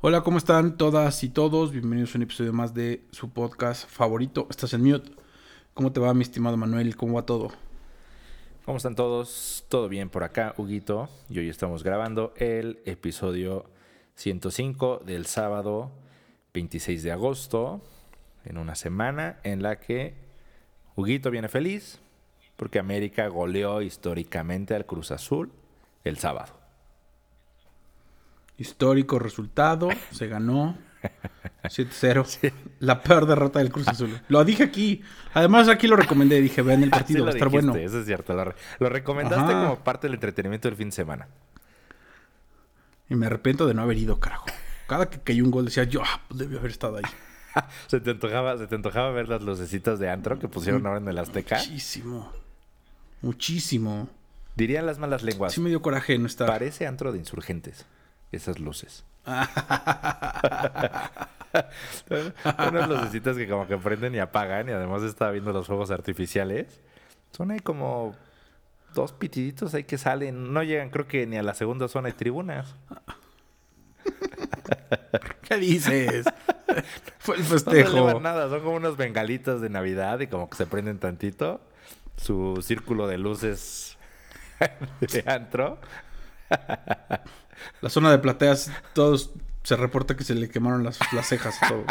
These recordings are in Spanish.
Hola, ¿cómo están todas y todos? Bienvenidos a un episodio más de su podcast favorito. Estás en mute. ¿Cómo te va, mi estimado Manuel? ¿Cómo va todo? ¿Cómo están todos? ¿Todo bien por acá, Huguito? Y hoy estamos grabando el episodio 105 del sábado 26 de agosto, en una semana en la que Huguito viene feliz porque América goleó históricamente al Cruz Azul el sábado. Histórico resultado, se ganó 7-0. La peor derrota del Cruz Azul. Lo dije aquí. Además, aquí lo recomendé. Dije, vean el partido, va a estar bueno. Eso es cierto. Lo, recomendaste como parte del entretenimiento del fin de semana. Y me arrepiento de no haber ido, carajo. Cada que cayó un gol decía yo, ah, pues debí haber estado ahí. ¿Se, te antojaba, ¿Se te antojaba ver las lucecitas de antro que pusieron ahora en el Azteca? Muchísimo. Muchísimo. Dirían las malas lenguas. Sí me dio coraje no estar. Parece antro de insurgentes esas luces. Unas lucecitas que como que prenden y apagan y además está viendo los fuegos artificiales. Son ahí como dos pitiditos ahí que salen. No llegan creo que ni a la segunda zona de tribunas. ¿Qué dices? Fue el festejo. No nada, son como unas bengalitas de Navidad y como que se prenden tantito. Su círculo de luces de antro. La zona de plateas, todos se reporta que se le quemaron las, cejas a todos.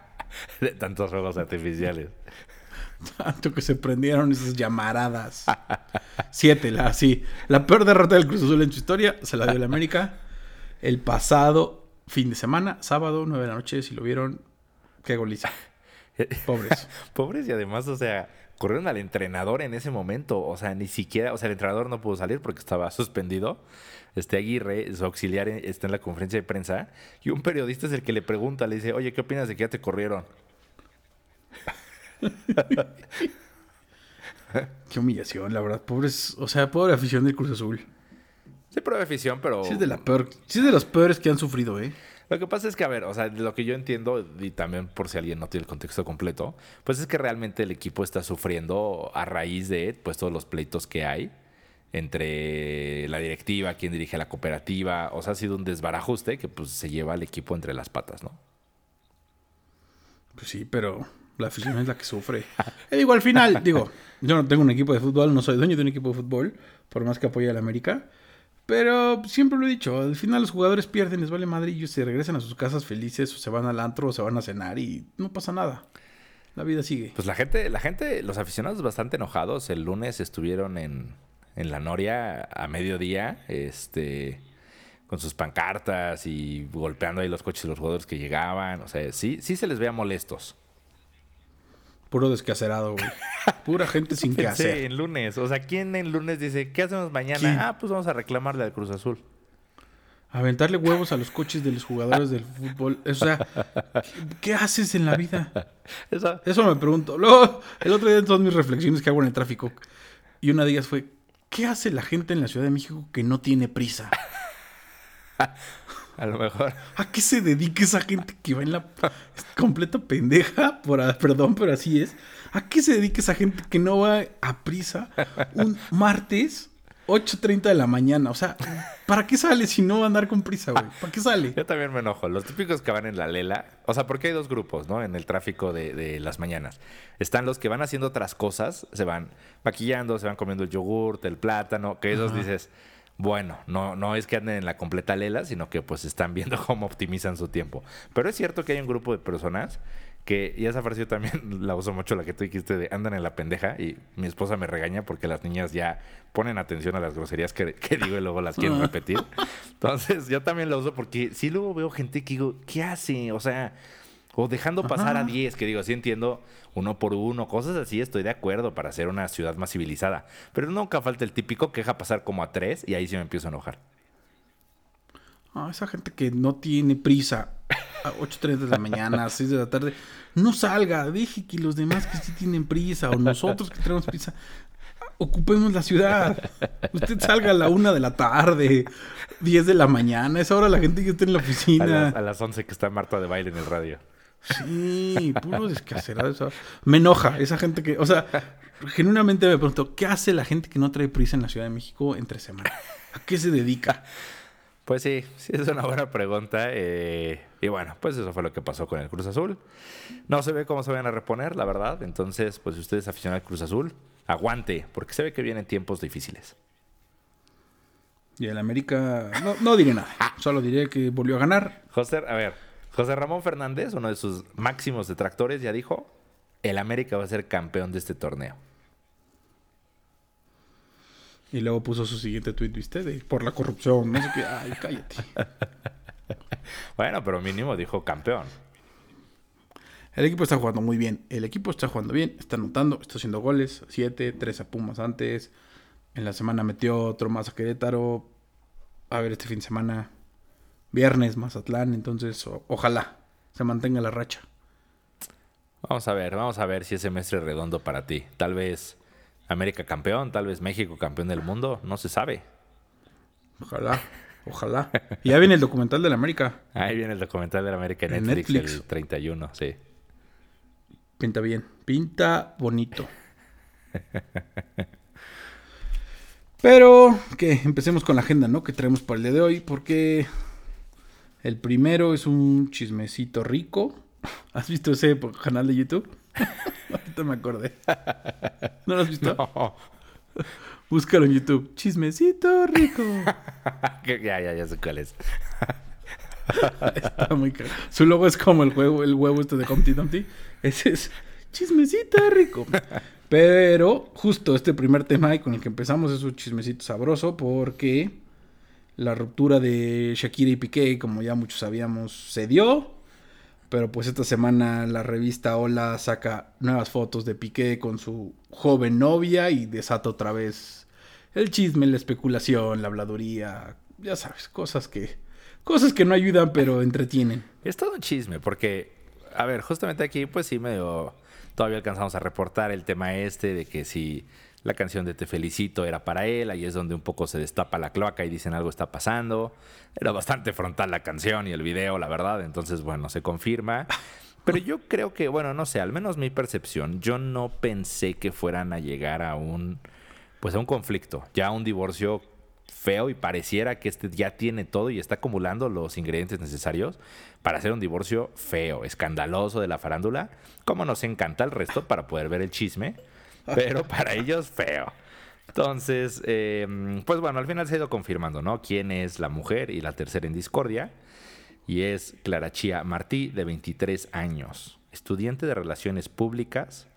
De tantos juegos artificiales. Tanto que se prendieron esas llamaradas. Siete, la, sí. La peor derrota del Cruz Azul en su historia se la dio el América el pasado fin de semana, sábado, nueve de la noche. Si lo vieron, qué goliza. Pobres. Pobres y además, o sea, corrieron al entrenador en ese momento. O sea, ni siquiera, o sea, el entrenador no pudo salir porque estaba suspendido. Este Aguirre, su auxiliar, está en la conferencia de prensa. Y un periodista es el que le pregunta, le dice, oye, ¿qué opinas de que ya te corrieron? Qué humillación, la verdad. Pobres, o sea, pobre afición del Cruz Azul. Sí, pobre afición, pero. Sí, es de la peor. Sí, es de los peores que han sufrido, ¿eh? Lo que pasa es que, a ver, o sea, lo que yo entiendo, y también por si alguien no tiene el contexto completo, pues es que realmente el equipo está sufriendo a raíz de pues todos los pleitos que hay entre la directiva, quien dirige la cooperativa. O sea, ha sido un desbarajuste que pues se lleva al equipo entre las patas, ¿no? Pues sí, pero la afición es la que sufre. Eh, digo, al final, digo, yo no tengo un equipo de fútbol, no soy dueño de un equipo de fútbol, por más que apoye a la América. Pero siempre lo he dicho, al final los jugadores pierden, les vale madre y se regresan a sus casas felices o se van al antro o se van a cenar y no pasa nada. La vida sigue. Pues la gente, la gente, los aficionados bastante enojados. El lunes estuvieron en, en la Noria a mediodía, este, con sus pancartas y golpeando ahí los coches de los jugadores que llegaban. O sea, sí, sí se les veía molestos. Puro descacerado, güey. Pura gente sin que hacer. en lunes. O sea, ¿quién en lunes dice, ¿qué hacemos mañana? Ah, pues vamos a reclamarle al Cruz Azul. Aventarle huevos a los coches de los jugadores del fútbol. O sea, ¿qué, haces en la vida? Eso, Eso me pregunto. Luego, el otro día en todas mis reflexiones que hago en el tráfico. Y una de ellas fue, ¿qué hace la gente en la Ciudad de México que no tiene prisa? A lo mejor. ¿A qué se dedica esa gente que va en la completa pendeja? Por, perdón, pero así es. ¿A qué se dedica esa gente que no va a prisa un martes 8.30 de la mañana? O sea, ¿para qué sale si no va a andar con prisa, güey? ¿Para qué sale? Yo también me enojo. Los típicos que van en la lela. O sea, porque hay dos grupos, ¿no? En el tráfico de, de las mañanas. Están los que van haciendo otras cosas. Se van maquillando, se van comiendo el yogurt, el plátano. Que esos dices bueno, no, no es que anden en la completa lela, sino que pues están viendo cómo optimizan su tiempo. Pero es cierto que hay un grupo de personas que, y esa frase yo también la uso mucho, la que tú dijiste de andan en la pendeja, y mi esposa me regaña porque las niñas ya ponen atención a las groserías que, digo y luego las quieren repetir. Entonces yo también la uso porque si luego veo gente que digo, ¿qué hace? O sea, o dejando pasar a 10, que digo, sí entiendo uno por uno, cosas así, estoy de acuerdo para ser una ciudad más civilizada. Pero nunca falta el típico que deja pasar como a tres y ahí sí me empiezo a enojar. Ah, esa gente que no tiene prisa a 8.30 de la mañana, a 6 de la tarde, no salga, deje que los demás que sí tienen prisa o nosotros que tenemos prisa, ocupemos la ciudad. Usted salga a la una de la tarde, 10 de la mañana, esa hora la gente que está en la oficina. A las, a las 11 que está Marta de baile en el radio. Sí, puro descacerado. Me enoja esa gente que, o sea, genuinamente me pregunto, ¿qué hace la gente que no trae prisa en la Ciudad de México entre semana? ¿A qué se dedica? Pues sí, sí es una buena pregunta. eh, y bueno, pues eso fue lo que pasó con el Cruz Azul. No se ve cómo se van a reponer, la verdad. Entonces, pues si usted es aficionado al Cruz Azul, aguante, porque se ve que vienen tiempos difíciles. Y el América, no, no diré nada. Solo diré que volvió a ganar. José, a ver, José Ramón Fernández, uno de sus máximos detractores, ya dijo, el América va a ser campeón de este torneo. Y luego puso su siguiente tweet, ¿viste? De por la corrupción, no sé qué. Ay, cállate. Bueno, pero mínimo dijo campeón. El equipo está jugando muy bien. El equipo está jugando bien, está anotando, está haciendo goles. Siete, tres a Pumas antes. En la semana metió otro más a Querétaro. A ver, este fin de semana, viernes, Mazatlán. Entonces, o- ojalá se mantenga la racha. Vamos a ver, vamos a ver si es semestre redondo para ti. Tal vez América campeón, tal vez México campeón del mundo, no se sabe. Ojalá, ojalá. Y ya viene el documental de la América. Ahí viene el documental de la América en En Netflix, Netflix. el 31, sí. Pinta bien, pinta bonito. Pero que empecemos con la agenda, ¿no? Que traemos para el día de hoy, porque el primero es un chismecito rico. ¿Has visto ese canal de YouTube? Ahorita me acordé. ¿No lo has visto? No. Búscalo en YouTube. Chismecito rico. Ya, ya, ya sé cuál es. Está muy caro. Su logo es como el huevo, el huevo este de Humpty Dumpty. Ese es chismecito rico. Pero justo este primer tema y con el que empezamos es un chismecito sabroso porque la ruptura de Shakira y Piqué, como ya muchos sabíamos, se dio. Pero pues esta semana la revista Hola saca nuevas fotos de Piqué con su joven novia y desata otra vez el chisme, la especulación, la habladuría, ya sabes, cosas que cosas que no ayudan pero entretienen. Es todo chisme, porque, a ver, justamente aquí, pues sí, medio. Todavía alcanzamos a reportar el tema este de que si la canción de Te Felicito era para él, ahí es donde un poco se destapa la cloaca y dicen algo está pasando. Era bastante frontal la canción y el video, la verdad, entonces, bueno, se confirma. Pero yo creo que, bueno, no sé, al menos mi percepción, yo no pensé que fueran a llegar a un, pues a un conflicto, ya un divorcio feo y pareciera que este ya tiene todo y está acumulando los ingredientes necesarios para hacer un divorcio feo, escandaloso de la farándula, como nos encanta el resto para poder ver el chisme, pero para ellos feo. Entonces, eh, pues bueno, al final se ha ido confirmando, ¿no? Quién es la mujer y la tercera en discordia. Y es Clara Chía Martí, de 23 años, estudiante de Relaciones Públicas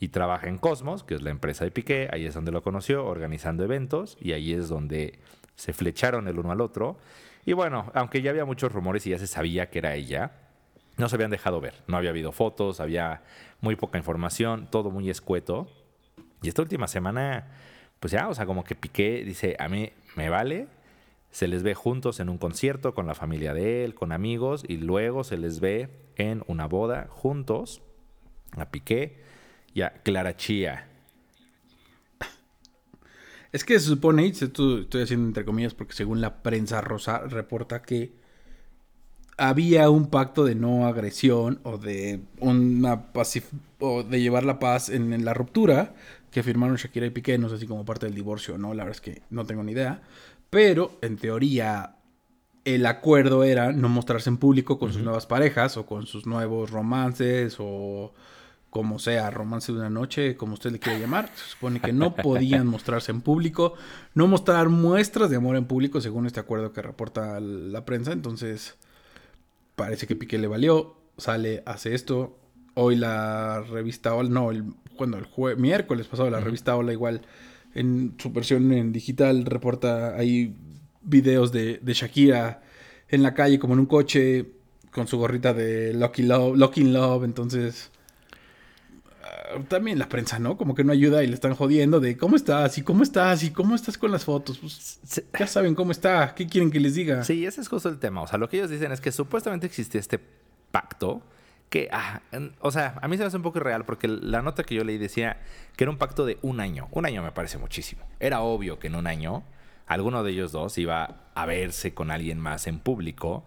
y trabaja en Cosmos, que es la empresa de Piqué. Ahí es donde lo conoció, organizando eventos, y ahí es donde se flecharon el uno al otro. Y bueno, aunque ya había muchos rumores y ya se sabía que era ella, no se habían dejado ver. No había habido fotos, había muy poca información, todo muy escueto. Y esta última semana, pues ya, o sea, como que Piqué dice, a mí me vale. Se les ve juntos en un concierto con la familia de él, con amigos, y luego se les ve en una boda juntos a Piqué y a Clara Chía. Es que se supone, esto estoy haciendo entre comillas porque según la prensa rosa reporta que había un pacto de no agresión o de una pacif o de llevar la paz en, en la ruptura que firmaron Shakira y Piqué, no sé si como parte del divorcio o no, la verdad es que no tengo ni idea, pero en teoría el acuerdo era no mostrarse en público con sus nuevas parejas o con sus nuevos romances o como sea, romance de una noche, como usted le quiera llamar. Se supone que no podían mostrarse en público, no mostrar muestras de amor en público, según este acuerdo que reporta la prensa. Entonces, parece que Piqué le valió, sale, hace esto. Hoy la revista Hola, no, el, cuando el jue- miércoles pasado la revista Hola igual en su versión en digital reporta ahí videos de, de Shakira en la calle como en un coche con su gorrita de Lucky Love, Lucky Love, entonces también la prensa, ¿no? Como que no ayuda y le están jodiendo de cómo estás y cómo estás y cómo estás con las fotos. Pues Sí, ya saben cómo está, ¿qué quieren que les diga? Sí, ese es justo el tema. O sea, lo que ellos dicen es que supuestamente existía este pacto que, ah, en- o sea, a mí se me hace un poco irreal porque la nota que yo leí decía que era un pacto de un año. Un año me parece muchísimo. Era obvio que en un año alguno de ellos dos iba a verse con alguien más en público.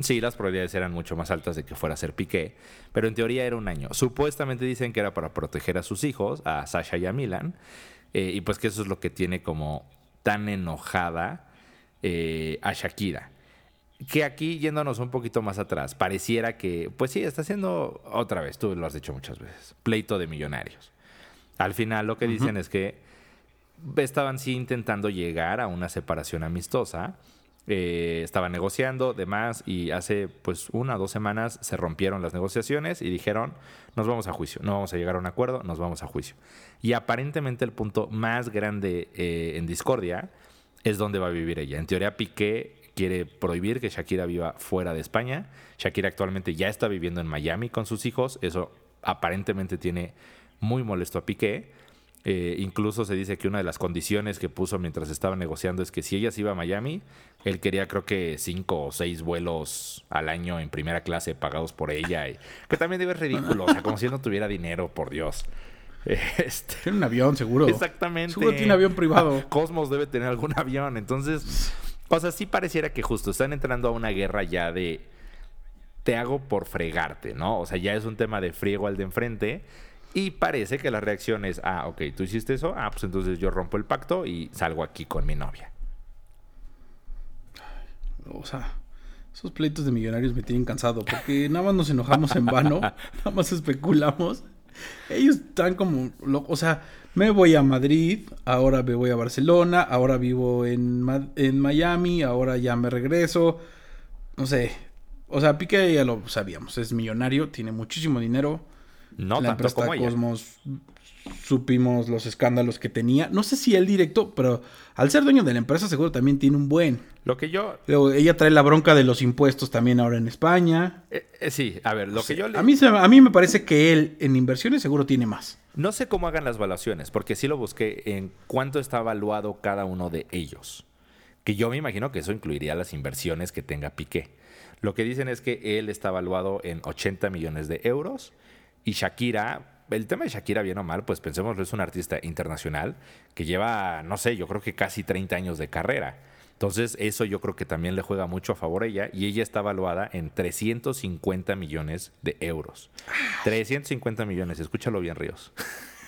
Sí, las probabilidades eran mucho más altas de que fuera a ser Piqué, pero en teoría era un año. Supuestamente dicen que era para proteger a sus hijos, a Sasha y a Milan, eh, y pues que eso es lo que tiene como tan enojada eh, a Shakira. Que aquí, yéndonos un poquito más atrás, pareciera que, pues sí, está haciendo otra vez, tú lo has dicho muchas veces, pleito de millonarios. Al final lo que dicen es que estaban sí intentando llegar a una separación amistosa, eh, estaban negociando, demás, y hace pues una o dos semanas se rompieron las negociaciones y dijeron, nos vamos a juicio, no vamos a llegar a un acuerdo, nos vamos a juicio. Y aparentemente el punto más grande eh, en discordia es donde va a vivir ella. En teoría, Piqué quiere prohibir que Shakira viva fuera de España. Shakira actualmente ya está viviendo en Miami con sus hijos. Eso aparentemente tiene muy molesto a Piqué. Eh, incluso se dice que una de las condiciones que puso mientras estaba negociando es que si ella se iba a Miami, él quería creo que cinco o seis vuelos al año en primera clase pagados por ella. Y, que también debe ser ridículo, o sea, como si él no tuviera dinero, por Dios. Este, Tiene un avión, seguro. Exactamente. Seguro tiene avión privado. Cosmos debe tener algún avión. Entonces, o sea, sí pareciera que justo están entrando a una guerra ya de te hago por fregarte, ¿no? O sea, ya es un tema de friego al de enfrente. Y parece que la reacción es, ah, ok, tú hiciste eso, ah, pues entonces yo rompo el pacto y salgo aquí con mi novia. O sea, esos pleitos de millonarios me tienen cansado porque nada más nos enojamos en vano, nada más especulamos. Ellos están como, o sea, me voy a Madrid, ahora me voy a Barcelona, ahora vivo en, Ma- en Miami, ahora ya me regreso. No sé, o sea, Piqué ya lo sabíamos, es millonario, tiene muchísimo dinero. No la tanto como ella. Cosmos supimos los escándalos que tenía. No sé si él directo, pero al ser dueño de la empresa seguro también tiene un buen. Lo que yo... Luego, ella trae la bronca de los impuestos también ahora en España. eh, eh, sí, a ver, lo que yo... le- A mí, a mí me parece que él en inversiones seguro tiene más. No sé cómo hagan las valuaciones, porque sí lo busqué en cuánto está evaluado cada uno de ellos. Que yo me imagino que eso incluiría las inversiones que tenga Piqué. Lo que dicen es que él está evaluado en 80 millones de euros y Shakira, el tema de Shakira, bien o mal, pues pensemos, es un artista internacional que lleva, no sé, yo creo que casi 30 años de carrera. Entonces, eso yo creo que también le juega mucho a favor a ella y ella está evaluada en 350 millones de euros. 350 millones, escúchalo bien, Ríos.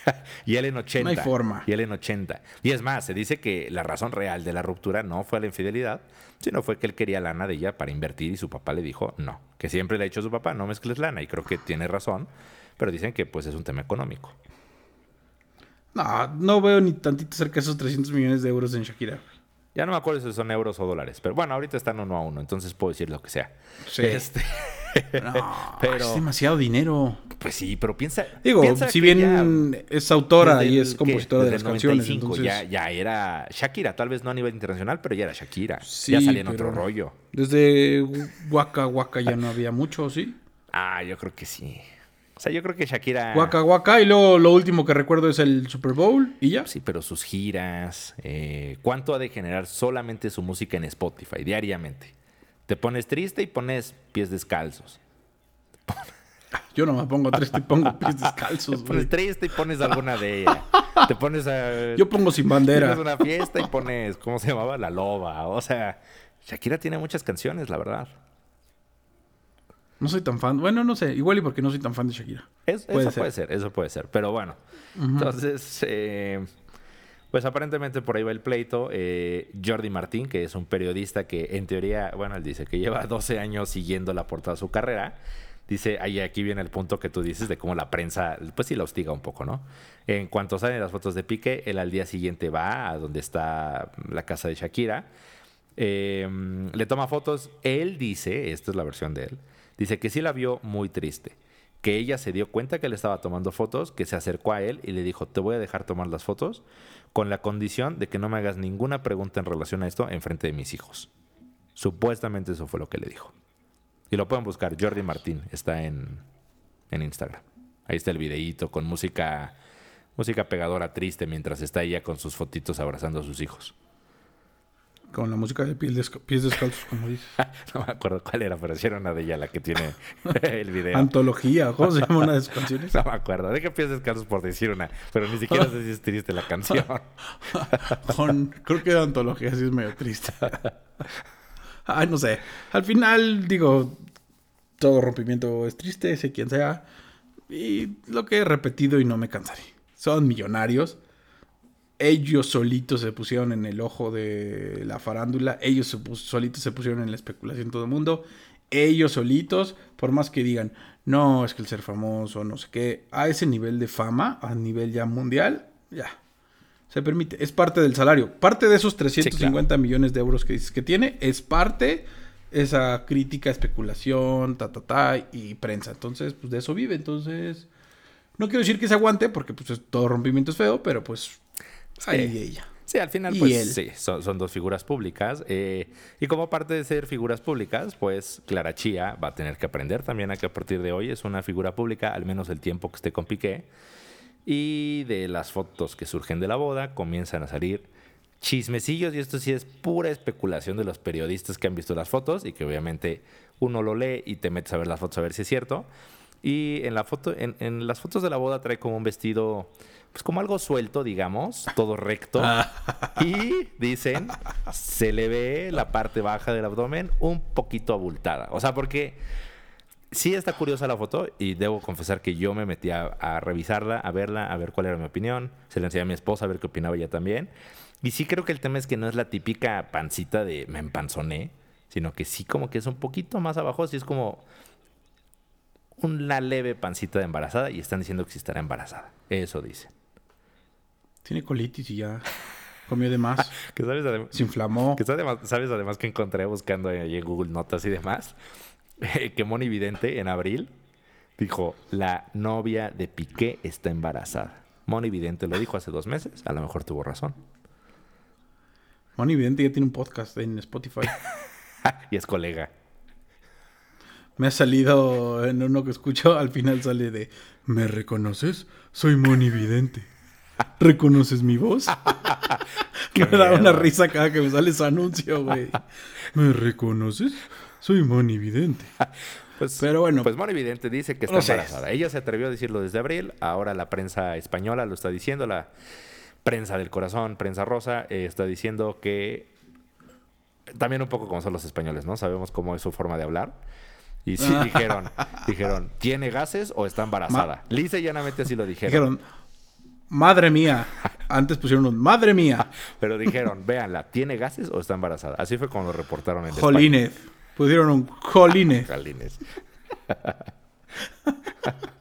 y él en 80. No hay forma. Y él en 80. Y es más, se dice que la razón real de la ruptura no fue la infidelidad, sino fue que él quería lana de ella para invertir y su papá le dijo no. Que siempre le ha dicho a su papá, no mezcles lana. Y creo que tiene razón, pero dicen que pues es un tema económico. No, no veo ni tantito cerca de esos 300 millones de euros en Shakira. Ya no me acuerdo si son euros o dólares, pero bueno, ahorita están uno a uno, entonces puedo decir lo que sea. Sí. Este, No, Pero- es demasiado dinero. pues sí, pero piensa. Digo, piensa si bien es autora y es compositora de las el canciones, 95 entonces... ya, ya era Shakira, tal vez no a nivel internacional, pero ya era Shakira. Sí, ya salía en otro rollo. Desde Waka Waka ya no había mucho, ¿sí? Ah, yo creo que sí. O sea, yo creo que Shakira. Waka Waka y luego lo último que recuerdo es el Super Bowl y ya. Sí, pero sus giras. eh, ¿Cuánto ha de generar solamente su música en Spotify diariamente? Te pones triste y pones pies descalzos. Yo no me pongo triste y pongo pies descalzos, Te pones triste y pones alguna de ellas. Te pones a. Yo pongo sin bandera. Tienes una fiesta y pones, ¿cómo se llamaba? La loba. O sea, Shakira tiene muchas canciones, la verdad. No soy tan fan. Bueno, no sé. Igual y porque no soy tan fan de Shakira. Es- Puede eso ser. puede ser, eso puede ser. Pero bueno. Entonces, eh, pues aparentemente por ahí va el pleito. Eh, Jordi Martín, que es un periodista que en teoría, bueno, él dice que lleva 12 años siguiéndola por toda su carrera. Dice, ahí aquí viene el punto que tú dices de cómo la prensa, pues sí la hostiga un poco, ¿no? En cuanto salen las fotos de Piqué, él al día siguiente va a donde está la casa de Shakira. Eh, le toma fotos. Él dice, esta es la versión de él, dice que sí la vio muy triste. Que ella se dio cuenta que le estaba tomando fotos, que se acercó a él y le dijo, te voy a dejar tomar las fotos con la condición de que no me hagas ninguna pregunta en relación a esto en frente de mis hijos. Supuestamente eso fue lo que le dijo. Y lo pueden buscar, Jordi Martín, está en, en Instagram. Ahí está el videíto con música, música pegadora triste mientras está ella con sus fotitos abrazando a sus hijos. Con la música de pies, desca- pies descalzos, como dices. No me acuerdo cuál era, pero sí era una de ella la que tiene el video. Antología, ¿cómo se llama una de sus canciones? No me acuerdo. ¿De qué piensas, Carlos, por decir una? Pero ni siquiera sé si es triste la canción. Con, creo que antología sí es medio triste. Ay, no sé. Al final, digo, todo rompimiento es triste, sé quién sea. Y lo que he repetido y no me cansaré. Son millonarios. Ellos solitos se pusieron en el ojo de la farándula. Ellos solitos se pusieron en la especulación todo el mundo. Ellos solitos, por más que digan, no, es que el ser famoso, no sé qué, a ese nivel de fama, a nivel ya mundial, ya. Se permite, es parte del salario. Parte de esos 350 millones de euros que dices que tiene, es parte esa crítica, especulación, ta, ta, ta, y prensa. Entonces, pues de eso vive. Entonces, no quiero decir que se aguante, porque pues es- todo rompimiento es feo, pero pues ahí Sí. ella. Sí, al final, Y pues él. sí, son, son dos figuras públicas. eh, y como parte de ser figuras públicas, pues Clara Chía va a tener que aprender también a que a partir de hoy es una figura pública, al menos el tiempo que esté con Piqué. Y de las fotos que surgen de la boda comienzan a salir chismecillos y esto sí es pura especulación de los periodistas que han visto las fotos y que obviamente uno lo lee y te metes a ver las fotos a ver si es cierto. Y en la foto, en, en las fotos de la boda trae como un vestido, pues como algo suelto, digamos, todo recto. Y dicen, se le ve la parte baja del abdomen un poquito abultada. O sea, porque sí está curiosa la foto y debo confesar que yo me metí a, a revisarla, a verla, a ver cuál era mi opinión. Se la enseñé a mi esposa a ver qué opinaba ella también. Y sí creo que el tema es que no es la típica pancita de me empanzoné, sino que sí como que es un poquito más abajo, sí es como una leve pancita de embarazada y están diciendo que sí estará embarazada. Eso dicen. Tiene colitis y ya comió de más. Que sabes, Se inflamó. que además- sabes además que encontré buscando ahí en Google Notas y demás, que Moni Vidente en abril dijo, la novia de Piqué está embarazada. Moni Vidente lo dijo hace dos meses, a lo mejor tuvo razón. Moni Vidente ya tiene un podcast en Spotify. y es colega. Me ha salido en uno que escucho, al final sale de ¿Me reconoces? Soy Moni Vidente. ¿Reconoces mi voz? Me da una risa cada que me sale ese anuncio, güey. ¿Me reconoces? Soy Moni Vidente. Pues, Pero bueno. Pues Moni Vidente dice que está No embarazada. Ella se atrevió a decirlo desde abril, ahora la prensa española lo está diciendo, la prensa del corazón, prensa rosa, eh, está diciendo que también un poco como son los españoles, ¿no? Sabemos cómo es su forma de hablar. Y sí dijeron, dijeron, ¿tiene gases o está embarazada? Lisa y llanamente así lo dijeron. Dijeron, madre mía. Antes pusieron un, madre mía. Pero dijeron, véanla, ¿tiene gases o está embarazada? Así fue como lo reportaron en España. Jolínez. Pusieron un jolínez. Jolines.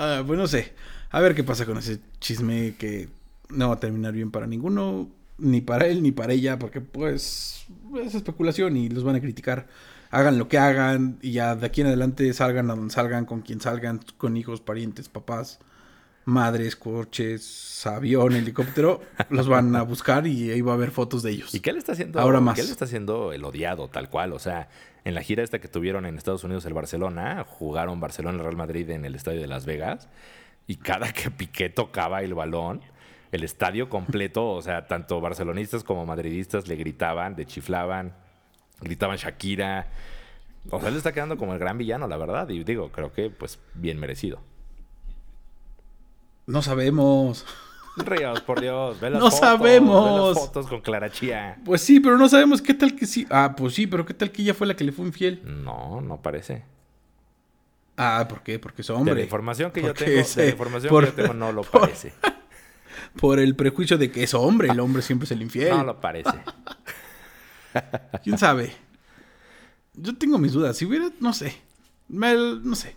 Ah, pues no sé. A ver qué pasa con ese chisme que no va a terminar bien para ninguno, ni para él ni para ella, porque pues es especulación y los van a criticar. Hagan lo que hagan y ya de aquí en adelante salgan a donde salgan, con quien salgan, con hijos, parientes, papás, madres, coches, avión, helicóptero, los van a buscar y ahí va a haber fotos de ellos. ¿Y qué le está haciendo? Ahora más. ¿Qué le está haciendo el odiado, tal cual? O sea, en la gira esta que tuvieron en Estados Unidos, el Barcelona, jugaron Barcelona Real Madrid en el estadio de Las Vegas. Y cada que Piqué tocaba el balón, el estadio completo, o sea, tanto barcelonistas como madridistas le gritaban, le chiflaban, gritaban Shakira. O sea, le está quedando como el gran villano, la verdad. Y digo, creo que pues bien merecido. No sabemos. Ríos, por Dios, ve las No fotos, sabemos. Ve las fotos con Clara Chía. Pues sí, pero no sabemos qué tal que sí. Ah, pues sí, pero qué tal que ella fue la que le fue infiel. No, no parece. Ah, ¿por qué? Porque es De hombre. la información que yo tengo, de la información por- que yo tengo no lo por- parece. Por el prejuicio de que es hombre, el hombre siempre es el infiel. No lo parece. ¿Quién sabe? Yo tengo mis dudas. Si hubiera, no sé. Me- no sé.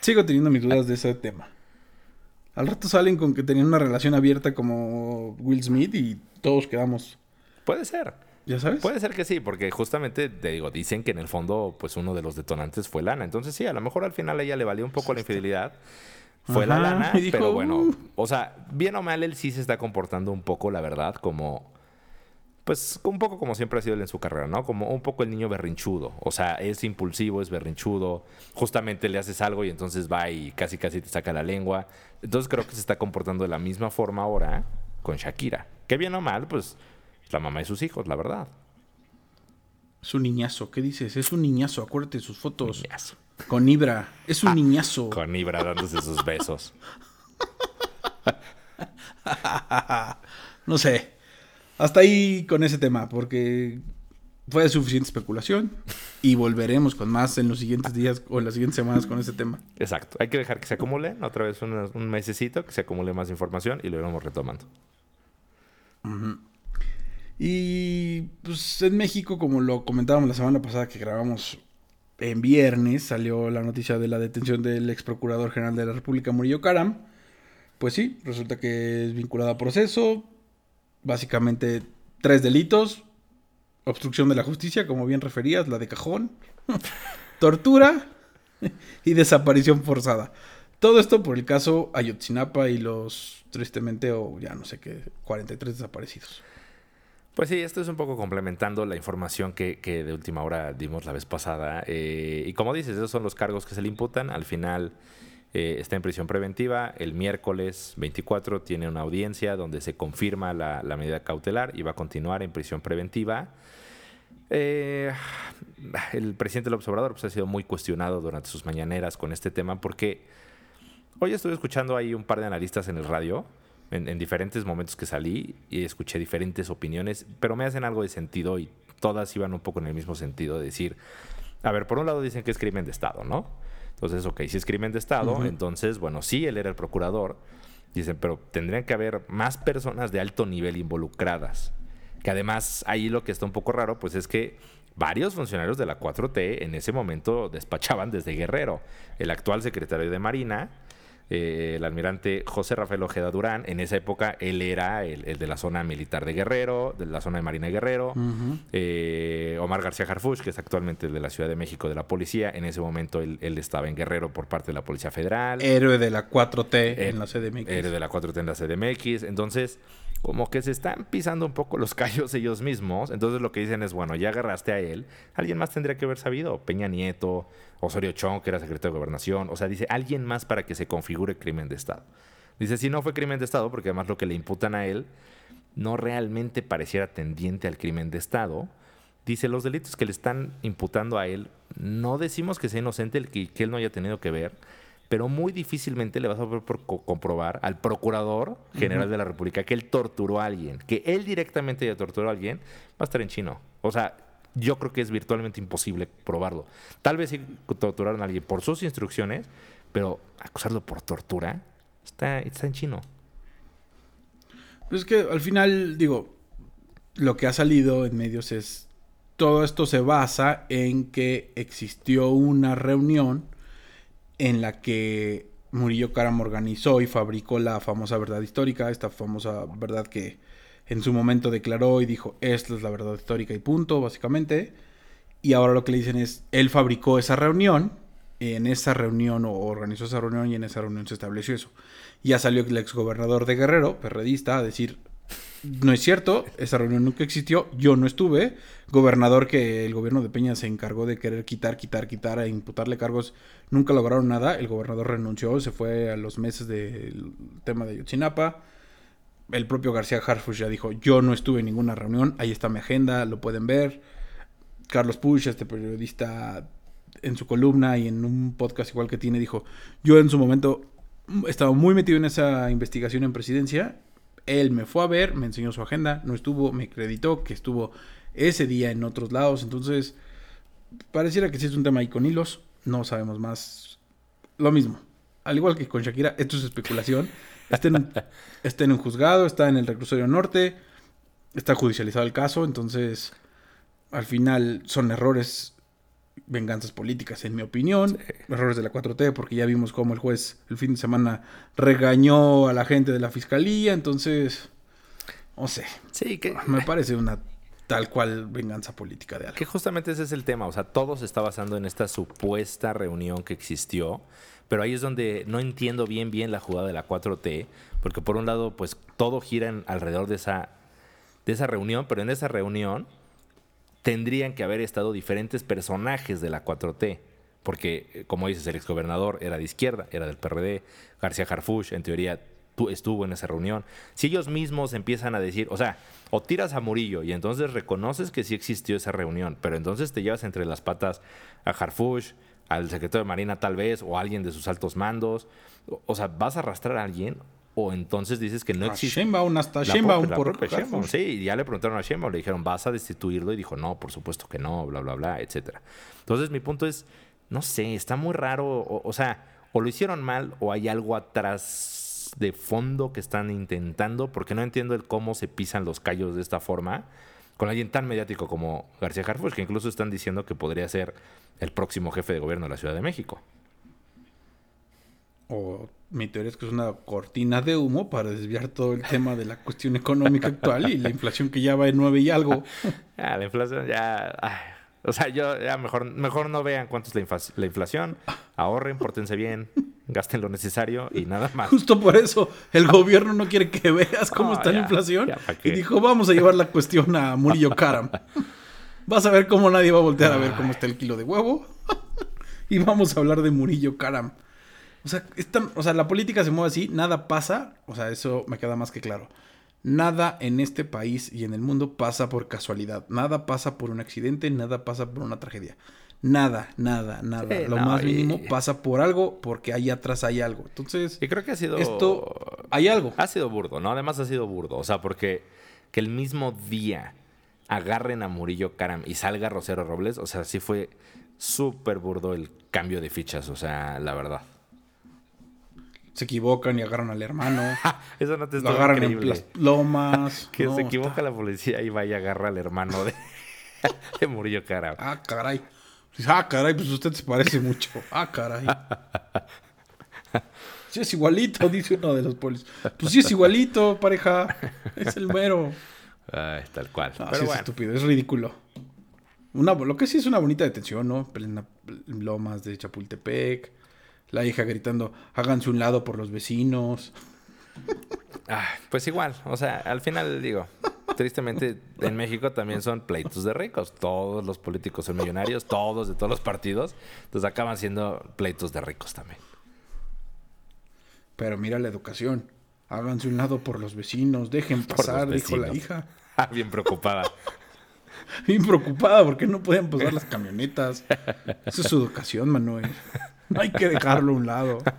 Sigo teniendo mis dudas de ese tema. Al rato salen con que tenían una relación abierta como Will Smith y todos quedamos, Puede ser. ¿ya sabes? Puede ser que sí, porque justamente te digo, dicen que en el fondo, pues uno de los detonantes fue lana. Entonces, sí, a lo mejor al final a ella le valió un poco la infidelidad. Fue la lana, dijo, pero bueno, "Uh". o sea, bien o mal, él sí se está comportando un poco, la verdad, como. Pues un poco como siempre ha sido él en su carrera, ¿no? Como un poco el niño berrinchudo. O sea, es impulsivo, es berrinchudo. Justamente le haces algo y entonces va y casi casi te saca la lengua. Entonces creo que se está comportando de la misma forma ahora con Shakira. Que bien o mal, pues es la mamá de sus hijos, la verdad. Es un niñazo. ¿Qué dices? Es un niñazo. Acuérdate de sus fotos. Niñazo. Con Ibra. Es un niñazo. Con Ibra dándose sus besos. No sé. Hasta ahí con ese tema, porque fue de suficiente especulación. y volveremos con más en los siguientes días o en las siguientes semanas con este tema. Exacto. Hay que dejar que se acumule, otra vez un, un mesecito, que se acumule más información y lo iremos retomando. Y pues en México, como lo comentábamos la semana pasada que grabamos en viernes, salió la noticia de la detención del ex procurador general de la República, Murillo Caram. Pues sí, resulta que es vinculado a proceso. Básicamente tres delitos, obstrucción de la justicia, como bien referías, la de cajón, tortura y desaparición forzada. Todo esto por el caso Ayotzinapa y los, tristemente, o ya no sé qué, 43 desaparecidos. Pues sí, esto es un poco complementando la información que, de última hora dimos la vez pasada. Eh, y como dices, esos son los cargos que se le imputan. Al final eh, está en prisión preventiva. El miércoles 24 tiene una audiencia donde se confirma la, medida cautelar y va a continuar en prisión preventiva. Eh, el presidente del observador pues, ha sido muy cuestionado durante sus mañaneras con este tema porque hoy estuve escuchando ahí un par de analistas en el radio, en, diferentes momentos que salí y escuché diferentes opiniones, pero me hacen algo de sentido y todas iban un poco en el mismo sentido de decir, a ver, por un lado dicen que es crimen de Estado, ¿no? Entonces, ok, si es crimen de Estado, uh -huh. entonces, bueno, sí, él era el procurador, dicen, pero tendrían que haber más personas de alto nivel involucradas que además ahí lo que está un poco raro, pues es que varios funcionarios de la 4T en ese momento despachaban desde Guerrero. El actual secretario de Marina, eh, el almirante José Rafael Ojeda Durán, en esa época él era el, el, de la zona militar de Guerrero, de la zona de Marina de Guerrero. Uh -huh. eh, Omar García Harfuch, que es actualmente el de la Ciudad de México de la policía, en ese momento él, él estaba en Guerrero por parte de la Policía Federal. Héroe de la 4T eh, en la CDMX. Héroe de la 4T en la CDMX. Entonces como que se están pisando un poco los callos ellos mismos. Entonces lo que dicen es, bueno, ya agarraste a él, alguien más tendría que haber sabido. Peña Nieto, Osorio Chong, que era secretario de Gobernación. O sea, dice, alguien más para que se configure crimen de Estado. Dice, si no fue crimen de Estado, porque además lo que le imputan a él no realmente pareciera tendiente al crimen de Estado. Dice, los delitos que le están imputando a él, no decimos que sea inocente, que, que él no haya tenido que ver, pero muy difícilmente le vas a poder comprobar al procurador general uh -huh. de la República que él torturó a alguien, que él directamente haya torturado a alguien, va a estar en chino. O sea, yo creo que es virtualmente imposible probarlo. Tal vez sí torturaron a alguien por sus instrucciones, pero acusarlo por tortura está, está en chino. Pues es que al final, digo, lo que ha salido en medios es, todo esto se basa en que existió una reunión en la que Murillo Karam organizó y fabricó la famosa verdad histórica, esta famosa verdad que en su momento declaró y dijo, esta es la verdad histórica y punto, básicamente. Y ahora lo que le dicen es, él fabricó esa reunión, en esa reunión o organizó esa reunión y en esa reunión se estableció eso. Ya salió el exgobernador de Guerrero, perredista, a decir, no es cierto, esa reunión nunca existió, yo no estuve. Gobernador que el gobierno de Peña se encargó de querer quitar, quitar, quitar e imputarle cargos, nunca lograron nada. El gobernador renunció, se fue a los meses del tema de Yotzinapa. El propio García Harfuch ya dijo, yo no estuve en ninguna reunión, ahí está mi agenda, lo pueden ver. Carlos Puch, este periodista, en su columna y en un podcast igual que tiene, dijo, yo en su momento estaba muy metido en esa investigación en presidencia él me fue a ver, me enseñó su agenda, no estuvo, me acreditó que estuvo ese día en otros lados. Entonces, pareciera que sí es un tema ahí con hilos. No sabemos más. Lo mismo. Al igual que con Shakira, esto es especulación. Está en, está en un juzgado, está en el reclusorio norte, está judicializado el caso. Entonces, al final son errores venganzas políticas, en mi opinión. Sí. Errores de la 4T, porque ya vimos cómo el juez el fin de semana regañó a la gente de la fiscalía. Entonces, no sé. Sí, que. Me parece una tal cual venganza política de algo. Que justamente ese es el tema. O sea, todo se está basando en esta supuesta reunión que existió. Pero ahí es donde no entiendo bien, bien la jugada de la 4T. Porque por un lado, pues todo gira en, alrededor de esa, de esa reunión. Pero en esa reunión tendrían que haber estado diferentes personajes de la 4T. Porque, como dices, el exgobernador era de izquierda, era del PRD. García Harfuch, en teoría, estuvo en esa reunión. Si ellos mismos empiezan a decir, o sea, o tiras a Murillo y entonces reconoces que sí existió esa reunión, pero entonces te llevas entre las patas a Harfuch, al secretario de Marina tal vez, o a alguien de sus altos mandos. O sea, vas a arrastrar a alguien o entonces dices que no existe. Sheinbaum, hasta Sheinbaum por propia Sheinbaum. Sí, y ya le preguntaron a Sheinbaum, le dijeron, ¿vas a destituirlo? Y dijo, no, por supuesto que no, bla, bla, bla, etcétera. Entonces, mi punto es, no sé, está muy raro, o, o sea, o lo hicieron mal o hay algo atrás de fondo que están intentando, porque no entiendo el cómo se pisan los callos de esta forma con alguien tan mediático como García Harfuch, que incluso están diciendo que podría ser el próximo jefe de gobierno de la Ciudad de México. O mi teoría es que es una cortina de humo para desviar todo el tema de la cuestión económica actual y la inflación que ya va en 9 y algo. Ah, la inflación ya. ay, o sea, yo ya mejor, mejor no vean cuánto es la, la inflación. Ahorren, pórtense bien, gasten lo necesario y nada más. Justo por eso el gobierno no quiere que veas cómo está la inflación. ya, ¿pa' y dijo, vamos a llevar la cuestión a Murillo Karam. Vas a ver cómo nadie va a voltear a ver cómo está el kilo de huevo. y vamos a hablar de Murillo Karam. O sea, esta- o sea, la política se mueve así, nada pasa. O sea, eso me queda más que claro. Nada en este país y en el mundo pasa por casualidad. Nada pasa por un accidente, nada pasa por una tragedia. Nada, nada, nada. Sí, Lo no, más y- mínimo pasa por algo porque ahí atrás hay algo. Entonces, Y creo que ha sido. esto hay algo. Ha sido burdo, ¿no? Además ha sido burdo. O sea, porque que el mismo día agarren a Murillo Karam y salga Rosero Robles, o sea, sí fue súper burdo el cambio de fichas, o sea, la verdad. Se equivocan y agarran al hermano. Eso no te lo estuvo agarran en increíble. las lomas. Que No, se equivoca está- la policía y vaya a agarrar al hermano de, de Murillo Karam. Ah, caray. Ah, caray, pues usted se parece mucho. Ah, caray. Sí, es igualito, dice uno de los polis. Pues sí, es igualito, pareja. Es el mero. Ay, tal cual. Pero sí, es estúpido, es ridículo. Una, lo que sí es una bonita detención, ¿no? Plena lomas de Chapultepec. La hija gritando, háganse un lado por los vecinos. Ah, pues igual, o sea, al final digo, tristemente en México también son pleitos de ricos. Todos los políticos son millonarios, todos de todos los partidos. Entonces acaban siendo pleitos de ricos también. Pero mira la educación. Háganse un lado por los vecinos, dejen pasar, dijo la hija. Ah, bien preocupada. Bien preocupada porque no podían pasar las camionetas. Esa es su educación, Manuel. No hay que dejarlo a un lado.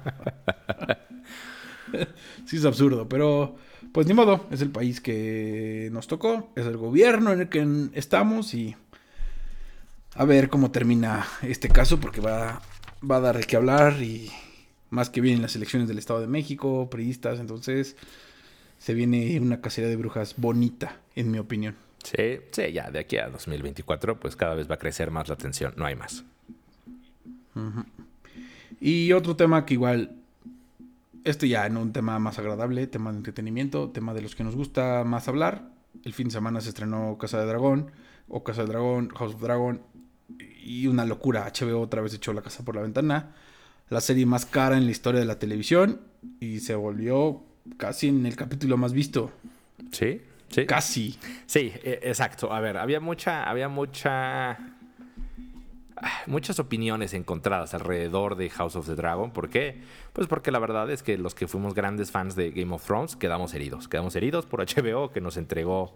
Sí, es absurdo, pero pues ni modo. Es el país que nos tocó, es el gobierno en el que estamos y a ver cómo termina este caso porque va, va a dar de qué hablar y más que vienen las elecciones del Estado de México, priistas, entonces se viene una cacería de brujas bonita, en mi opinión. Sí, sí, ya de aquí a 2024, pues cada vez va a crecer más la tensión. No hay más. Y otro tema que igual, este ya en un tema más agradable, tema de entretenimiento, tema de los que nos gusta más hablar. El fin de semana se estrenó Casa de Dragón, o Casa de Dragón, House of Dragon, y una locura. HBO otra vez echó la casa por la ventana. La serie más cara en la historia de la televisión, y se volvió casi en el capítulo más visto. Sí, sí. Casi. Sí, e- exacto. A ver, había mucha, había mucha, muchas opiniones encontradas alrededor de House of the Dragon. ¿Por qué? Pues porque la verdad es que los que fuimos grandes fans de Game of Thrones quedamos heridos. Quedamos heridos por HBO que nos entregó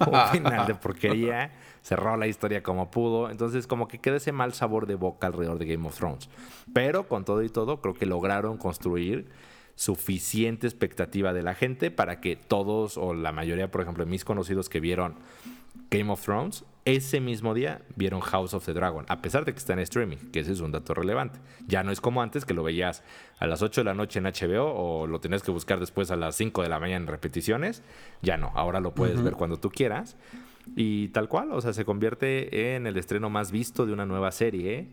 un final de porquería, cerró la historia como pudo. Entonces como que queda ese mal sabor de boca alrededor de Game of Thrones. Pero con todo y todo creo que lograron construir suficiente expectativa de la gente para que todos o la mayoría, por ejemplo, de mis conocidos que vieron Game of Thrones, ese mismo día vieron House of the Dragon, a pesar de que está en streaming, que ese es un dato relevante. Ya no es como antes que lo veías a las 8 de la noche en HBO o lo tenías que buscar después a las 5 de la mañana en repeticiones. Ya no, ahora lo puedes ver cuando tú quieras. Y tal cual, o sea, se convierte en el estreno más visto de una nueva serie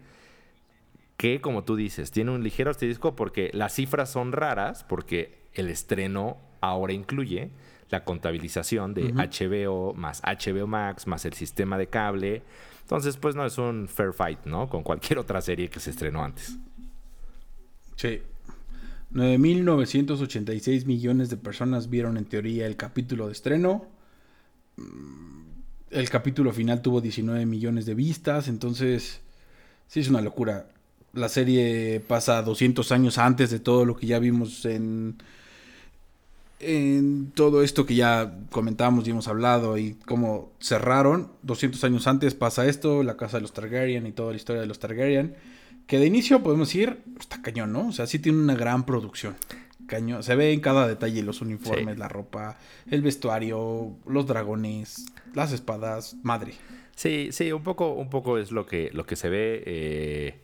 que, como tú dices, tiene un ligero asterisco porque las cifras son raras, porque el estreno ahora incluye la contabilización de HBO más HBO Max más el sistema de cable. Entonces, pues no es un fair fight, ¿no? Con cualquier otra serie que se estrenó antes. Sí. 9.986 millones de personas vieron en teoría el capítulo de estreno. Mm, El capítulo final tuvo 19 millones de vistas, entonces sí es una locura. La serie pasa 200 años antes de todo lo que ya vimos en, en todo esto que ya comentamos y hemos hablado y cómo cerraron. 200 años antes pasa esto, la casa de los Targaryen y toda la historia de los Targaryen. Que de inicio podemos decir, está cañón, ¿no? O sea, sí tiene una gran producción. caño. Se ve en cada detalle los uniformes, la ropa, el vestuario, los dragones, las espadas, madre. Sí, sí, un poco, un poco es lo que, lo que se ve. eh,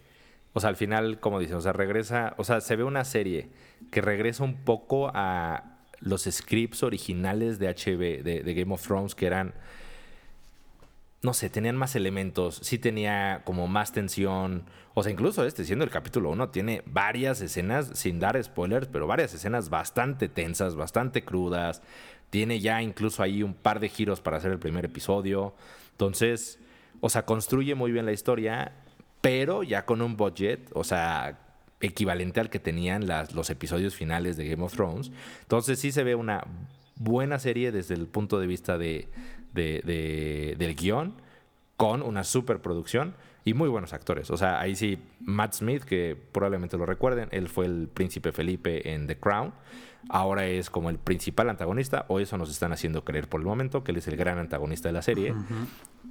o sea, al final, como dicen, o sea, regresa, o sea, se ve una serie que regresa un poco a los scripts originales de HB, de, de Game of Thrones, que eran, no sé, tenían más elementos, sí tenía como más tensión. O sea, incluso este, siendo el capítulo 1, tiene varias escenas, sin dar spoilers, pero varias escenas bastante tensas, bastante crudas. Tiene ya incluso ahí un par de giros para hacer el primer episodio. Entonces, o sea, construye muy bien la historia, pero ya con un budget, o sea, equivalente al que tenían las, los episodios finales de Game of Thrones. Entonces sí se ve una buena serie desde el punto de vista de, de- de- del guion, con una superproducción y muy buenos actores. O sea, ahí sí, Matt Smith, que probablemente lo recuerden, él fue el príncipe Felipe en The Crown. Ahora es como el principal antagonista, o eso nos están haciendo creer por el momento, que él es el gran antagonista de la serie.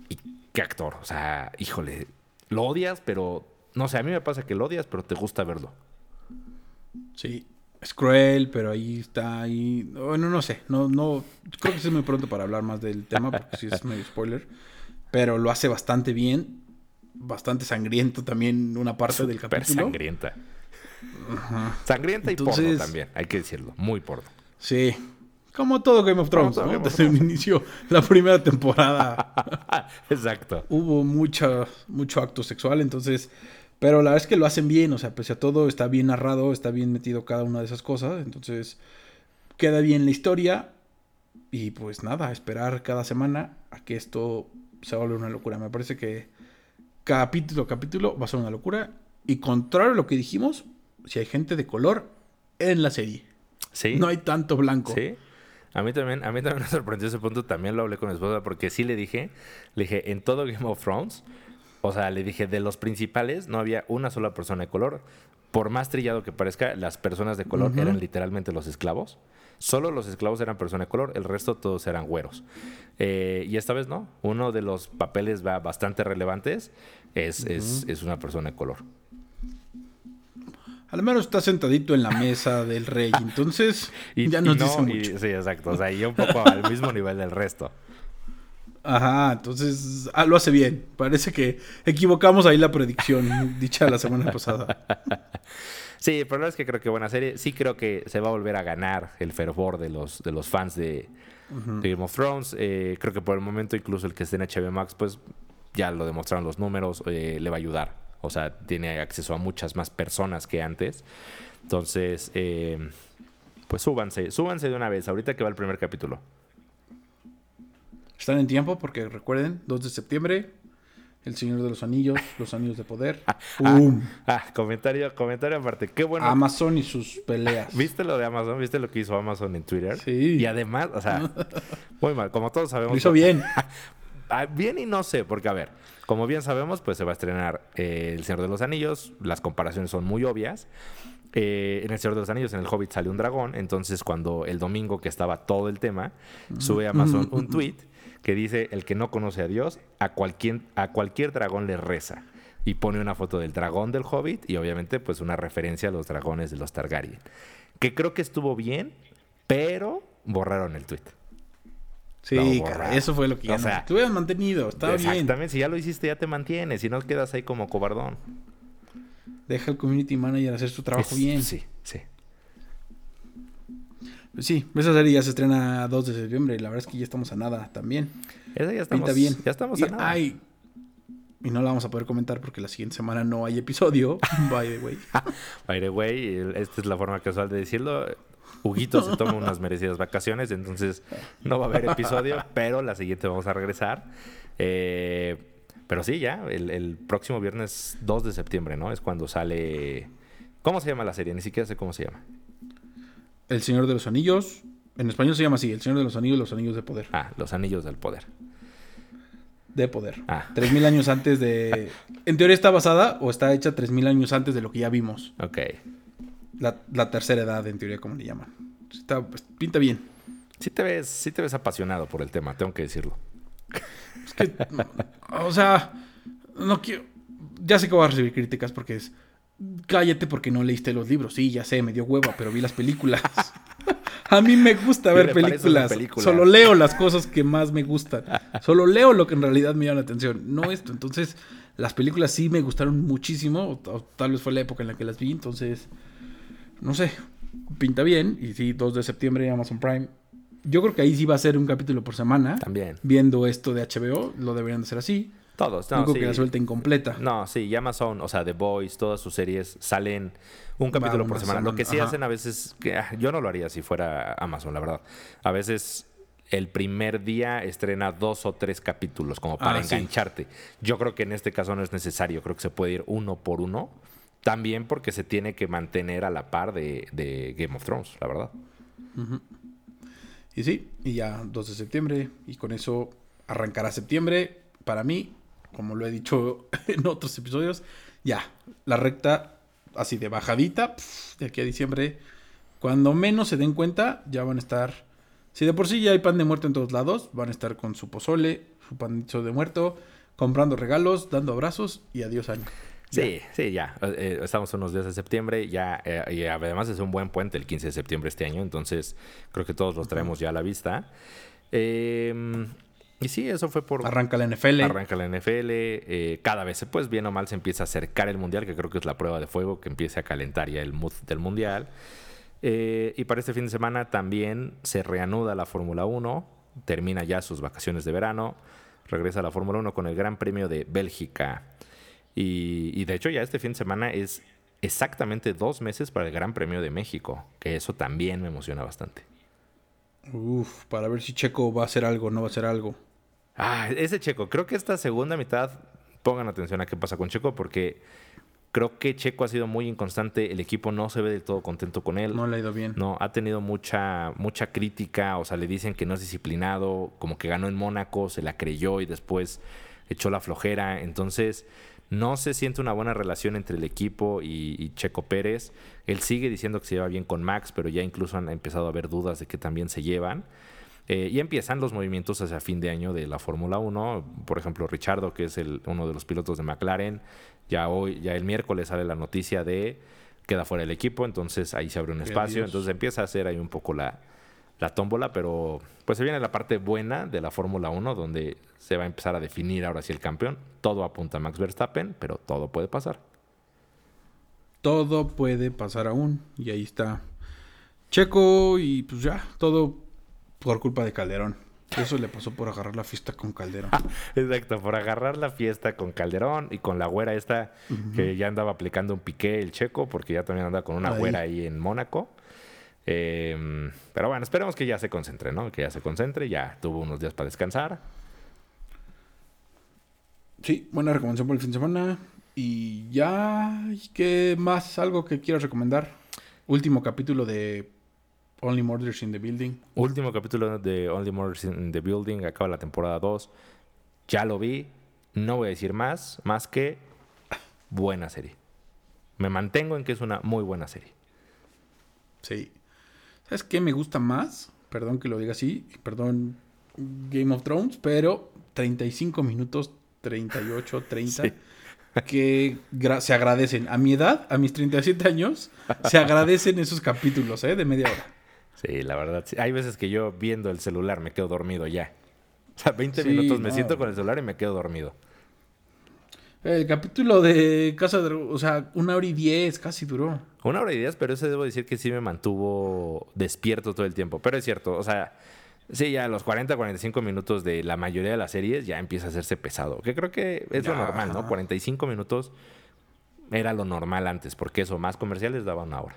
Y qué actor, o sea, híjole, lo odias, pero no sé, a mí me pasa que lo odias, pero te gusta verlo. Sí, es cruel, pero ahí está, ahí... Bueno, no sé, no, no... Creo que es muy pronto para hablar más del tema, porque sí es medio spoiler. Pero lo hace bastante bien, bastante sangriento también una parte del capítulo. sangrienta. Sangrienta y porno también, hay que decirlo, muy porno. Sí, como todo Game of Thrones, ¿no? Game Desde el inicio, la primera temporada Exacto. hubo mucha, mucho acto sexual, entonces... Pero la verdad es que lo hacen bien, o sea, pese a todo, está bien narrado, está bien metido cada una de esas cosas, entonces queda bien la historia y pues nada, esperar cada semana a que esto se vuelva una locura. Me parece que capítulo a capítulo va a ser una locura y contrario a lo que dijimos, si hay gente de color en la serie, Sí. no hay tanto blanco. Sí. A mí también, a mí también me sorprendió ese punto. También lo hablé con mi esposa porque sí le dije, le dije, en todo Game of Thrones, o sea, le dije, de los principales no había una sola persona de color. Por más trillado que parezca, las personas de color eran literalmente los esclavos. Solo los esclavos eran personas de color, el resto todos eran güeros. Eh, y esta vez no. Uno de los papeles va bastante relevantes es, es, es una persona de color. Al menos está sentadito en la mesa del rey, entonces ya nos no, dice y- mucho. sí, exacto. O sea, y un poco al mismo nivel del resto. Ajá, entonces ah, lo hace bien. Parece que equivocamos ahí la predicción dicha la semana pasada. Sí, pero la verdad es que creo que buena serie. Sí creo que se va a volver a ganar el fervor de los, de los fans de, de Game of Thrones. Eh, creo que por el momento incluso el que esté en HBO Max, pues ya lo demostraron los números, eh, le va a ayudar. O sea, tiene acceso a muchas más personas que antes. Entonces, eh, pues súbanse, súbanse de una vez, ahorita que va el primer capítulo. Están en tiempo porque recuerden, 2 de septiembre, El Señor de los Anillos, Los Anillos de Poder. ¡Pum! Ah, comentario, comentario aparte. Qué bueno. Amazon y sus peleas. ¿Viste lo de Amazon? ¿Viste lo que hizo Amazon en Twitter? Sí. Y además, o sea, muy mal. Como todos sabemos. Lo hizo bien. Ah, bien y no sé, porque a ver, como bien sabemos, pues se va a estrenar eh, El Señor de los Anillos. Las comparaciones son muy obvias. Eh, en El Señor de los Anillos, en El Hobbit sale un dragón. Entonces, cuando el domingo que estaba todo el tema, sube Amazon un tweet que dice: El que no conoce a Dios, a cualquier, a cualquier dragón le reza. Y pone una foto del dragón del Hobbit y obviamente pues una referencia a los dragones de los Targaryen. Que creo que estuvo bien, pero borraron el tweet. Sí, cara, eso fue lo que O sea, Te hubieras mantenido, estaba bien. Exactamente, si ya lo hiciste, ya te mantienes. Si no, quedas ahí como cobardón. Deja al community manager hacer su trabajo Es- bien. Sí, sí. Esa serie ya se estrena 2 de septiembre y la verdad es que ya estamos a nada también. Esa ya estamos, Pinta bien. Ya estamos y, a nada. ay, y no la vamos a poder comentar porque la siguiente semana no hay episodio. By the way. By the way, esta es la forma casual de decirlo. Huguito se toma unas merecidas vacaciones, entonces no va a haber episodio, pero la siguiente vamos a regresar. Eh, pero sí, ya, el, el próximo viernes 2 de septiembre, ¿no? Es cuando sale... ¿Cómo se llama la serie? Ni siquiera sé cómo se llama. El Señor de los Anillos. En español se llama así, El Señor de los Anillos, Los Anillos de Poder. Ah, Los Anillos del Poder. De Poder. Ah. 3000 años antes de... En teoría está basada o está hecha 3000 años antes de lo que ya vimos. Ok. La, la tercera edad, en teoría, como le llaman. Está, pues, pinta bien. Sí te, ves, sí te ves apasionado por el tema, tengo que decirlo. Es que, o sea, no quiero. Ya sé que voy a recibir críticas porque es. Cállate porque no leíste los libros. Sí, ya sé, me dio hueva, pero vi las películas. A mí me gusta ver películas. películas? Solo leo las cosas que más me gustan. Solo leo lo que en realidad me llama la atención. No esto. Entonces, las películas sí me gustaron muchísimo. O, o tal vez fue la época en la que las vi. Entonces, no sé. Pinta bien. Y sí, 2 de septiembre, Amazon Prime. Yo creo que ahí sí va a ser un capítulo por semana. También. Viendo esto de HBO. Lo deberían de hacer así. Todos, No, creo sí. que la suelten completa. No, sí, y Amazon, o sea, The Boys, todas sus series salen un capítulo por semana. Lo que sí ajá. hacen a veces, que ah, yo no lo haría si fuera Amazon, la verdad. A veces el primer día estrena dos o tres capítulos como para Ah, sí. engancharte. Yo creo que en este caso no es necesario, creo que se puede ir uno por uno. También porque se tiene que mantener a la par de, de Game of Thrones, la verdad. Y sí, y ya 2 de septiembre. Y con eso arrancará septiembre. Para mí, como lo he dicho en otros episodios, ya, la recta así de bajadita, de aquí a diciembre. Cuando menos se den cuenta, ya van a estar. Si de por sí ya hay pan de muerto en todos lados, van a estar con su pozole, su panito de muerto, comprando regalos, dando abrazos y adiós año. Sí, sí, ya. Eh, estamos unos días de septiembre, ya, eh, y además es un buen puente el 15 de septiembre este año, entonces creo que todos los traemos ya a la vista. Eh, y sí, eso fue por... Arranca la NFL. Arranca la NFL, eh, cada vez, pues bien o mal, se empieza a acercar el Mundial, que creo que es la prueba de fuego, que empiece a calentar ya el mood del Mundial. Eh, y para este fin de semana también se reanuda la Fórmula 1, termina ya sus vacaciones de verano, regresa a la Fórmula 1 con el Gran Premio de Bélgica. Y, y de hecho ya este fin de semana es exactamente dos meses para el Gran Premio de México, que eso también me emociona bastante. Uf, para ver si Checo va a hacer algo, no va a hacer algo. Ah, ese Checo, creo que esta segunda mitad, pongan atención a qué pasa con Checo, porque creo que Checo ha sido muy inconstante, el equipo no se ve del todo contento con él. No le ha ido bien. No, ha tenido mucha, mucha crítica, o sea, le dicen que no es disciplinado, como que ganó en Mónaco, se la creyó y después echó la flojera. Entonces, no se siente una buena relación entre el equipo y, y Checo Pérez. Él sigue diciendo que se lleva bien con Max, pero ya incluso han empezado a haber dudas de que también se llevan. Eh, y empiezan los movimientos hacia fin de año de la Fórmula 1. Por ejemplo, Richardo, que es el, uno de los pilotos de McLaren, ya hoy, ya el miércoles sale la noticia de queda fuera del equipo, entonces ahí se abre un espacio, entonces empieza a hacer ahí un poco la, la tómbola, pero pues se viene la parte buena de la Fórmula 1, donde se va a empezar a definir ahora sí el campeón. Todo apunta a Max Verstappen, pero todo puede pasar. Todo puede pasar aún. Y ahí está Checo y pues ya, todo por culpa de Calderón. Eso le pasó por agarrar la fiesta con Calderón. Exacto, por agarrar la fiesta con Calderón y con la güera esta que ya andaba aplicando un piqué el checo, porque ya también anda con una Ahí. güera ahí en Mónaco. Eh, pero bueno, esperemos que ya se concentre, ¿no? Que ya se concentre, ya tuvo unos días para descansar. Sí, buena recomendación por el fin de semana. Y ya, ¿y ¿qué más? ¿Algo que quieras recomendar? Último capítulo de Only Murders in the Building. Último capítulo de Only Murders in the Building, acaba la temporada 2. Ya lo vi, no voy a decir más, más que buena serie. Me mantengo en que es una muy buena serie. Sí. ¿Sabes qué me gusta más? Perdón que lo diga así, perdón Game of Thrones, pero 35 minutos, 38, 30, Sí. que se agradecen. A mi edad, a mis 37 años, se agradecen esos capítulos, ¿eh? De media hora. Sí, la verdad. sí. Hay veces que yo viendo el celular me quedo dormido ya. O sea, 20 Sí, minutos me no. siento con el celular y me quedo dormido. El capítulo de Casa de... O sea, una hora y diez casi duró. Una hora y diez, pero ese debo decir que sí me mantuvo despierto todo el tiempo. Pero es cierto, o sea, sí, ya a los 40, 45 minutos de la mayoría de las series ya empieza a hacerse pesado. Que creo que es lo normal, ¿no? ajá. 45 minutos era lo normal antes, porque eso, más comerciales daba una hora.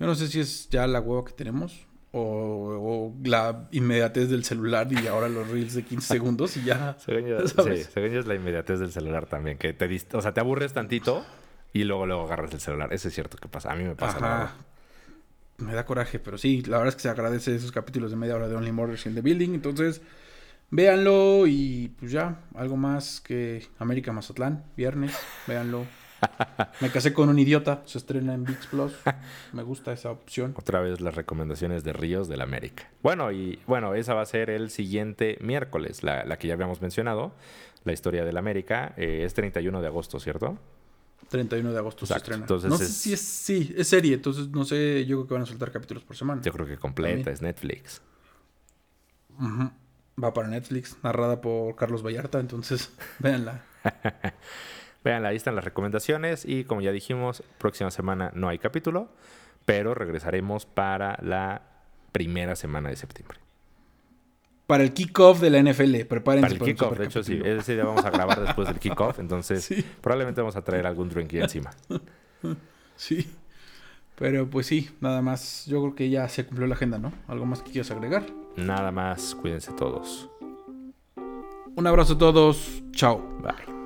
Yo no sé si es ya la hueva que tenemos o, o la inmediatez del celular y ahora los reels de 15 segundos y ya. Según yo, sí, según yo es la inmediatez del celular también, que te, dist- o sea, te aburres tantito y luego luego agarras el celular. Eso es cierto que pasa. A mí me pasa. Ajá. Me da coraje, pero sí, la verdad es que se agradece esos capítulos de media hora de Only Murders in the Building. Entonces, véanlo y pues ya, algo más que América Mazatlán, viernes, véanlo. Me casé con un idiota, se estrena en VIX Plus. Me gusta esa opción. Otra vez las recomendaciones de Ríos del América. Bueno, y bueno, esa va a ser el siguiente miércoles, la, la que ya habíamos mencionado, la historia del América. eh, es 31 de agosto, ¿cierto? 31 de agosto Exacto, se estrena. entonces no sé si es, sí, es serie, entonces no sé, yo creo que van a soltar capítulos por semana. Yo creo que completa, es Netflix. Va para Netflix, narrada por Carlos Vallarta, entonces véanla. Vean, ahí están las recomendaciones y como ya dijimos, próxima semana no hay capítulo, pero regresaremos para la primera semana de septiembre. Para el kickoff de la NFL, prepárense Para el kickoff, de hecho sí, ese día vamos a grabar después del kickoff, entonces Sí. probablemente vamos a traer algún drinky encima. Sí. Pero pues sí, nada más. Yo creo que ya se cumplió la agenda, ¿no? ¿Algo más que quieras agregar? Nada más, cuídense todos. Un abrazo a todos. Chao. Bye.